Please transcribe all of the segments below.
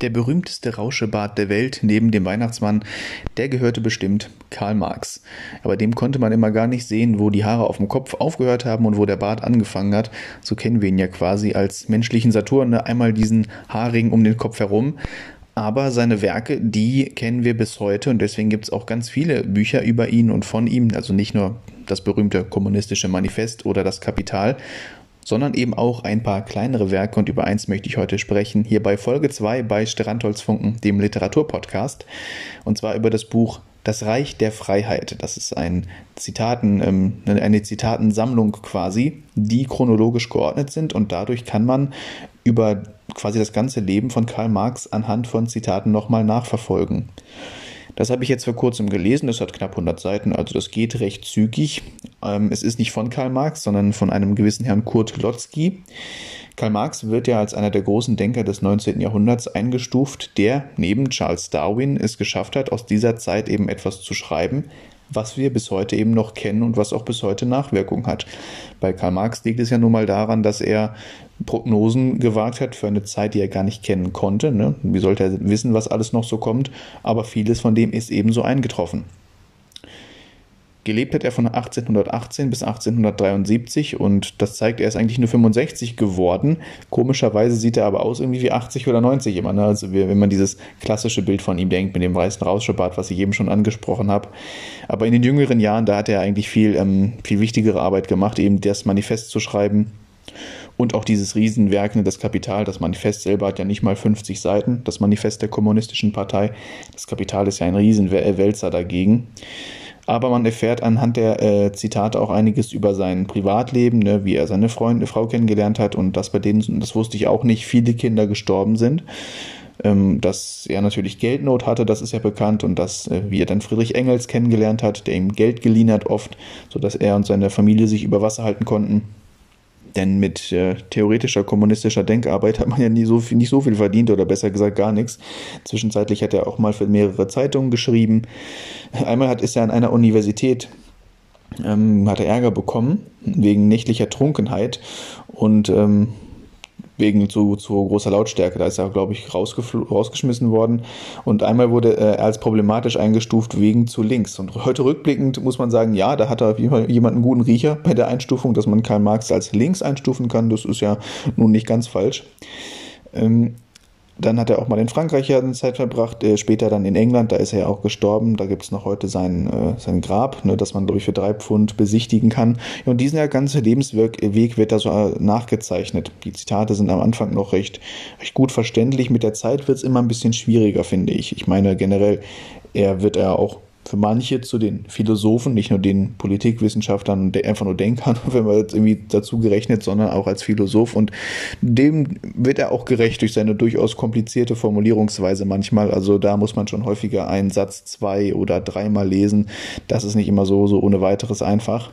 Der berühmteste Rauschebart der Welt neben dem Weihnachtsmann, der gehörte bestimmt Karl Marx. Aber dem konnte man immer gar nicht sehen, wo die Haare auf dem Kopf aufgehört haben und wo der Bart angefangen hat. So kennen wir ihn ja quasi als menschlichen Saturn, ne? einmal diesen Haarring um den Kopf herum. Aber seine Werke, die kennen wir bis heute und deswegen gibt es auch ganz viele Bücher über ihn und von ihm. Also nicht nur das berühmte kommunistische Manifest oder das Kapital, sondern eben auch ein paar kleinere Werke und über eins möchte ich heute sprechen, hier bei Folge 2 bei Strandholzfunken, dem Literaturpodcast, und zwar über das Buch Das Reich der Freiheit. Das ist ein Zitaten, ähm, eine Zitatensammlung quasi, die chronologisch geordnet sind und dadurch kann man über quasi das ganze Leben von Karl Marx anhand von Zitaten nochmal nachverfolgen. Das habe ich jetzt vor kurzem gelesen, das hat knapp 100 Seiten, also das geht recht zügig. Ähm, es ist nicht von Karl Marx, sondern von einem gewissen Herrn Kurt Lotzky. Karl Marx wird ja als einer der großen Denker des 19. Jahrhunderts eingestuft, der neben Charles Darwin es geschafft hat, aus dieser Zeit eben etwas zu schreiben, was wir bis heute eben noch kennen und was auch bis heute Nachwirkung hat. Bei Karl Marx liegt es ja nun mal daran, dass er Prognosen gewagt hat für eine Zeit, die er gar nicht kennen konnte. Ne? Wie sollte er wissen, was alles noch so kommt? Aber vieles von dem ist ebenso eingetroffen. Gelebt hat er von 1818 bis 1873 und das zeigt, er ist eigentlich nur 65 geworden. Komischerweise sieht er aber aus irgendwie wie 80 oder 90 immer. Ne? Also wenn man dieses klassische Bild von ihm denkt mit dem weißen Rauschebart, was ich eben schon angesprochen habe. Aber in den jüngeren Jahren, da hat er eigentlich viel, ähm, viel wichtigere Arbeit gemacht, eben das Manifest zu schreiben und auch dieses Riesenwerk, ne, das Kapital, das Manifest selber hat ja nicht mal 50 Seiten, das Manifest der Kommunistischen Partei. Das Kapital ist ja ein Riesenwälzer dagegen aber man erfährt anhand der äh, Zitate auch einiges über sein Privatleben, ne, wie er seine Freundin, Frau kennengelernt hat und dass bei denen, das wusste ich auch nicht, viele Kinder gestorben sind. Ähm, dass er natürlich Geldnot hatte, das ist ja bekannt, und dass, äh, wie er dann Friedrich Engels kennengelernt hat, der ihm Geld geliehen hat oft, sodass er und seine Familie sich über Wasser halten konnten. Denn mit äh, theoretischer kommunistischer Denkarbeit hat man ja nie so viel, nicht so viel verdient oder besser gesagt gar nichts. Zwischenzeitlich hat er auch mal für mehrere Zeitungen geschrieben. Einmal hat, ist er an einer Universität ähm, hat er Ärger bekommen wegen nächtlicher Trunkenheit und ähm, wegen zu, zu großer Lautstärke. Da ist er, glaube ich, rausgeschmissen worden. Und einmal wurde er als problematisch eingestuft wegen zu links. Und heute rückblickend muss man sagen, ja, da hat er jemand einen guten Riecher bei der Einstufung, dass man Karl Marx als links einstufen kann. Das ist ja nun nicht ganz falsch. Ähm, dann hat er auch mal in Frankreich ja eine Zeit verbracht, äh, später dann in England, da ist er ja auch gestorben. Da gibt es noch heute sein, äh, sein Grab, ne, das man, glaube ich, für drei Pfund besichtigen kann. Und diesen ganze Lebensweg wird da so äh, nachgezeichnet. Die Zitate sind am Anfang noch recht, recht gut verständlich. Mit der Zeit wird es immer ein bisschen schwieriger, finde ich. Ich meine, generell, er wird er auch für manche zu den Philosophen, nicht nur den Politikwissenschaftlern und einfach nur Denkern, wenn man jetzt irgendwie dazu gerechnet, sondern auch als Philosoph. Und dem wird er auch gerecht durch seine durchaus komplizierte Formulierungsweise manchmal. Also da muss man schon häufiger einen Satz zwei oder dreimal lesen. Das ist nicht immer so, so ohne weiteres einfach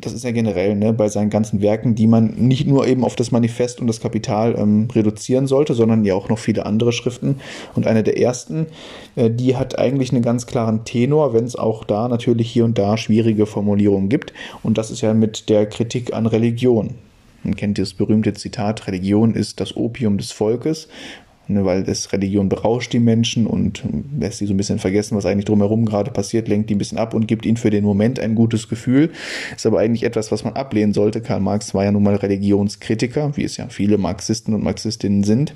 das ist ja generell ne, bei seinen ganzen Werken, die man nicht nur eben auf das Manifest und das Kapital ähm, reduzieren sollte, sondern ja auch noch viele andere Schriften. Und eine der ersten, äh, die hat eigentlich einen ganz klaren Tenor, wenn es auch da natürlich hier und da schwierige Formulierungen gibt. Und das ist ja mit der Kritik an Religion. Man kennt das berühmte Zitat, Religion ist das Opium des Volkes ne, weil das Religion berauscht die Menschen und lässt sie so ein bisschen vergessen, was eigentlich drumherum gerade passiert, lenkt die ein bisschen ab und gibt ihnen für den Moment ein gutes Gefühl. Ist aber eigentlich etwas, was man ablehnen sollte. Karl Marx war ja nun mal Religionskritiker, wie es ja viele Marxisten und Marxistinnen sind.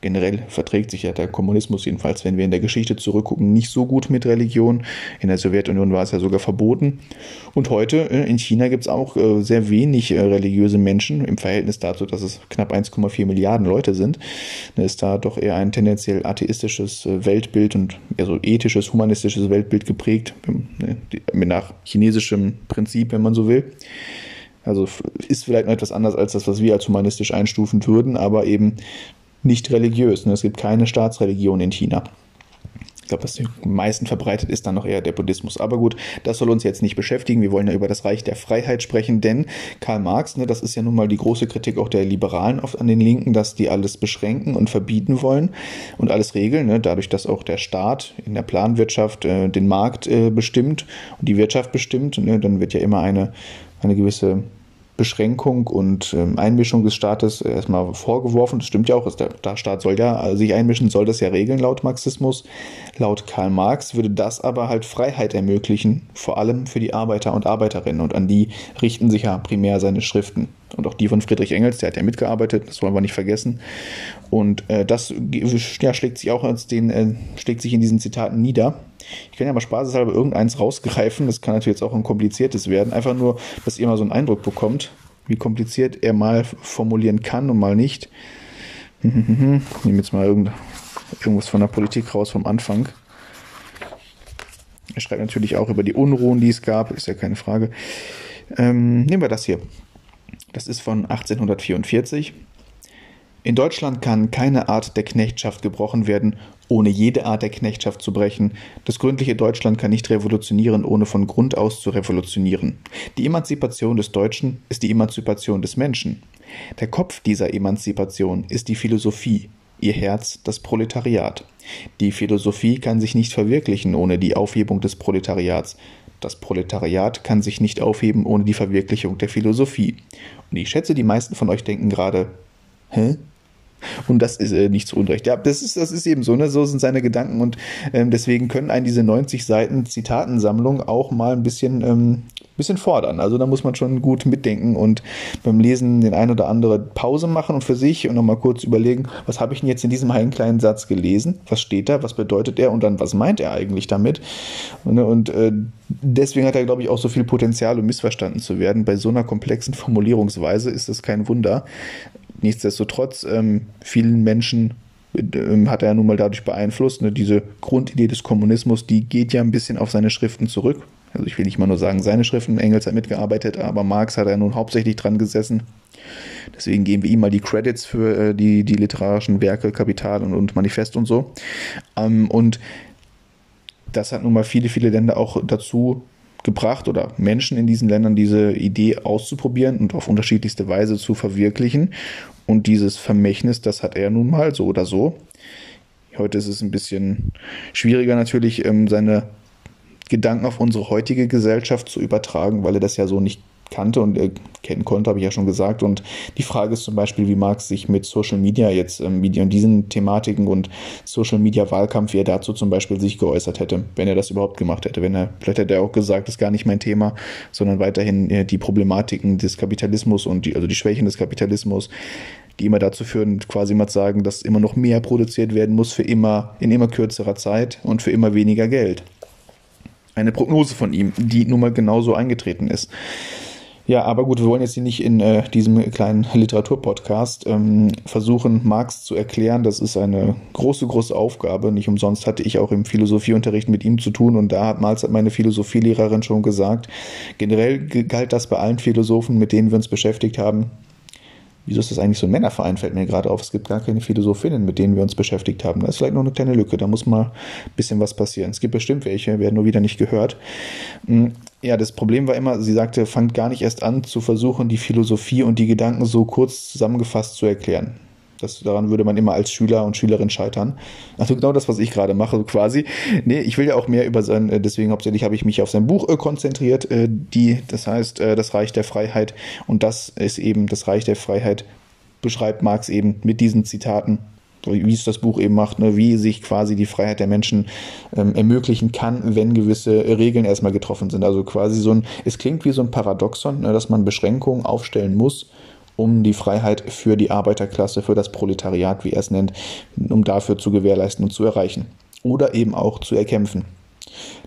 Generell verträgt sich ja der Kommunismus, jedenfalls wenn wir in der Geschichte zurückgucken, nicht so gut mit Religion. In der Sowjetunion war es ja sogar verboten. Und heute äh, in China gibt es auch äh, sehr wenig äh, religiöse Menschen im Verhältnis dazu, dass es knapp 1,4 Milliarden Leute sind. Da ist da doch eher ein tendenziell atheistisches Weltbild und eher so ethisches, humanistisches Weltbild geprägt, nach chinesischem Prinzip, wenn man so will. Also ist vielleicht noch etwas anders als das, was wir als humanistisch einstufen würden, aber eben nicht religiös. Ne? Es gibt keine Staatsreligion in China. Ich glaube, was am meisten verbreitet ist dann noch eher der Buddhismus. Aber gut, das soll uns jetzt nicht beschäftigen. Wir wollen ja über das Reich der Freiheit sprechen, denn Karl Marx, ne, das ist ja nun mal die große Kritik auch der Liberalen oft an den Linken, dass die alles beschränken und verbieten wollen und alles regeln, ne, dadurch, dass auch der Staat in der Planwirtschaft äh, den Markt äh, bestimmt und die Wirtschaft bestimmt. Ne, dann wird ja immer eine, eine gewisse Beschränkung und ähm, Einmischung des Staates erstmal vorgeworfen. Das stimmt ja auch, der, der Staat soll ja sich einmischen, soll das ja regeln laut Marxismus. Laut Karl Marx würde das aber halt Freiheit ermöglichen, vor allem für die Arbeiter und Arbeiterinnen. Und an die richten sich ja primär seine Schriften. Und auch die von Friedrich Engels, der hat ja mitgearbeitet, das wollen wir nicht vergessen. Und äh, das ja, schlägt sich auch als den, äh, schlägt sich in diesen Zitaten nieder. Ich kann ja mal spaßeshalber irgendeins rausgreifen, das kann natürlich jetzt auch ein kompliziertes werden. Einfach nur, dass ihr mal so einen Eindruck bekommt, wie kompliziert er mal formulieren kann und mal nicht. Ich nehme jetzt mal irgend, irgendwas von der Politik raus vom Anfang. Er schreibt natürlich auch über die Unruhen, die es gab, ist ja keine Frage. Ähm, nehmen wir das hier. Das ist von 1844. In Deutschland kann keine Art der Knechtschaft gebrochen werden, ohne jede Art der Knechtschaft zu brechen. Das gründliche Deutschland kann nicht revolutionieren, ohne von Grund aus zu revolutionieren. Die Emanzipation des Deutschen ist die Emanzipation des Menschen. Der Kopf dieser Emanzipation ist die Philosophie, ihr Herz das Proletariat. Die Philosophie kann sich nicht verwirklichen ohne die Aufhebung des Proletariats. Das Proletariat kann sich nicht aufheben ohne die Verwirklichung der Philosophie. Und ich schätze, die meisten von euch denken gerade, hä? Und das ist äh, nicht zu Unrecht. Ja, das ist, das ist eben so, ne? So sind seine Gedanken und ähm, deswegen können einen diese 90 Seiten Zitatensammlung auch mal ein bisschen, ähm, bisschen fordern. Also da muss man schon gut mitdenken und beim Lesen den ein oder andere Pause machen und für sich und nochmal kurz überlegen, was habe ich denn jetzt in diesem einen kleinen Satz gelesen? Was steht da? Was bedeutet er? Und dann, was meint er eigentlich damit? Und, und äh, deswegen hat er, glaube ich, auch so viel Potenzial, um missverstanden zu werden. Bei so einer komplexen Formulierungsweise ist das kein Wunder. Nichtsdestotrotz, ähm, vielen Menschen ähm, hat er nun mal dadurch beeinflusst. Ne? Diese Grundidee des Kommunismus, die geht ja ein bisschen auf seine Schriften zurück. Also ich will nicht mal nur sagen, seine Schriften, Engels hat mitgearbeitet, aber Marx hat ja nun hauptsächlich dran gesessen. Deswegen geben wir ihm mal die Credits für äh, die, die literarischen Werke, Kapital und, und Manifest und so. Ähm, und das hat nun mal viele, viele Länder auch dazu gebracht oder Menschen in diesen Ländern diese Idee auszuprobieren und auf unterschiedlichste Weise zu verwirklichen. Und dieses Vermächtnis, das hat er nun mal so oder so. Heute ist es ein bisschen schwieriger natürlich, ähm, seine Gedanken auf unsere heutige Gesellschaft zu übertragen, weil er das ja so nicht kannte und äh, kennen konnte, habe ich ja schon gesagt. Und die Frage ist zum Beispiel, wie Marx sich mit Social Media jetzt, ähm, und diesen Thematiken und Social Media Wahlkampf, wie er dazu zum Beispiel sich geäußert hätte, wenn er das überhaupt gemacht hätte. Wenn er, vielleicht hätte er auch gesagt, das ist gar nicht mein Thema, sondern weiterhin äh, die Problematiken des Kapitalismus und die, also die Schwächen des Kapitalismus, die immer dazu führen, quasi mal zu sagen, dass immer noch mehr produziert werden muss für immer, in immer kürzerer Zeit und für immer weniger Geld. Eine Prognose von ihm, die nun mal genauso eingetreten ist. Ja, aber gut, wir wollen jetzt hier nicht in äh, diesem kleinen Literaturpodcast ähm, versuchen, Marx zu erklären. Das ist eine große, große Aufgabe. Nicht umsonst hatte ich auch im Philosophieunterricht mit ihm zu tun und da hat mal meine Philosophielehrerin schon gesagt, generell galt das bei allen Philosophen, mit denen wir uns beschäftigt haben, Wieso ist das eigentlich so ein Männerverein, fällt mir gerade auf. Es gibt gar keine Philosophinnen, mit denen wir uns beschäftigt haben. Das ist vielleicht noch eine kleine Lücke, da muss mal ein bisschen was passieren. Es gibt bestimmt welche, werden nur wieder nicht gehört. Hm, ja, das Problem war immer, sie sagte, fangt gar nicht erst an zu versuchen, die Philosophie und die Gedanken so kurz zusammengefasst zu erklären. Das, daran würde man immer als Schüler und Schülerin scheitern. Also genau das, was ich gerade mache, quasi. Nee, ich will ja auch mehr über sein, äh, deswegen hauptsächlich habe ich mich auf sein Buch äh, konzentriert, äh, die, das heißt, das Reich der Freiheit. Und das ist eben das Reich der Freiheit, beschreibt Marx eben mit diesen Zitaten, wie es das Buch eben macht, ne, wie sich quasi die Freiheit der Menschen ähm, ermöglichen kann, wenn gewisse Regeln erstmal getroffen sind. Also quasi so ein, es klingt wie so ein Paradoxon, ne, dass man Beschränkungen aufstellen muss, um die Freiheit für die Arbeiterklasse, für das Proletariat, wie er es nennt, um dafür zu gewährleisten und zu erreichen. Oder eben auch zu erkämpfen.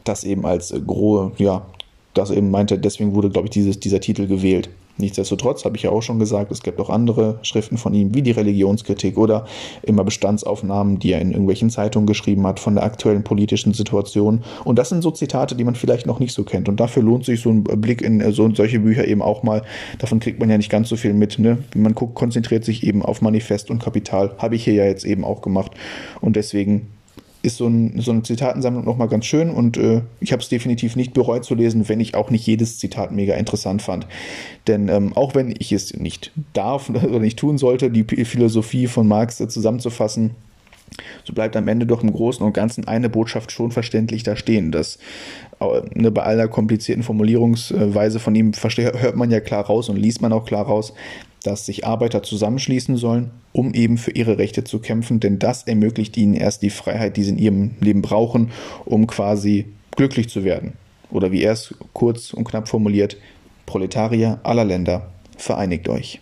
Das eben als grohe, ja, das eben meinte, deswegen wurde, glaube ich, dieses, dieser Titel gewählt. Nichtsdestotrotz habe ich ja auch schon gesagt, es gibt auch andere Schriften von ihm, wie die Religionskritik oder immer Bestandsaufnahmen, die er in irgendwelchen Zeitungen geschrieben hat von der aktuellen politischen Situation. Und das sind so Zitate, die man vielleicht noch nicht so kennt. Und dafür lohnt sich so ein Blick in äh, so, solche Bücher eben auch mal. Davon kriegt man ja nicht ganz so viel mit. Ne? Man guckt, konzentriert sich eben auf Manifest und Kapital. Habe ich hier ja jetzt eben auch gemacht. Und deswegen ist so, ein, so eine Zitatensammlung nochmal ganz schön und äh, ich habe es definitiv nicht bereut zu lesen, wenn ich auch nicht jedes Zitat mega interessant fand. Denn ähm, auch wenn ich es nicht darf oder nicht tun sollte, die Philosophie von Marx zusammenzufassen, So bleibt am Ende doch im Großen und Ganzen eine Botschaft schon verständlich da stehen. Das ne, bei aller komplizierten Formulierungsweise von ihm hört man ja klar raus und liest man auch klar raus, dass sich Arbeiter zusammenschließen sollen, um eben für ihre Rechte zu kämpfen, denn das ermöglicht ihnen erst die Freiheit, die sie in ihrem Leben brauchen, um quasi glücklich zu werden. Oder wie er es kurz und knapp formuliert, Proletarier aller Länder, vereinigt euch.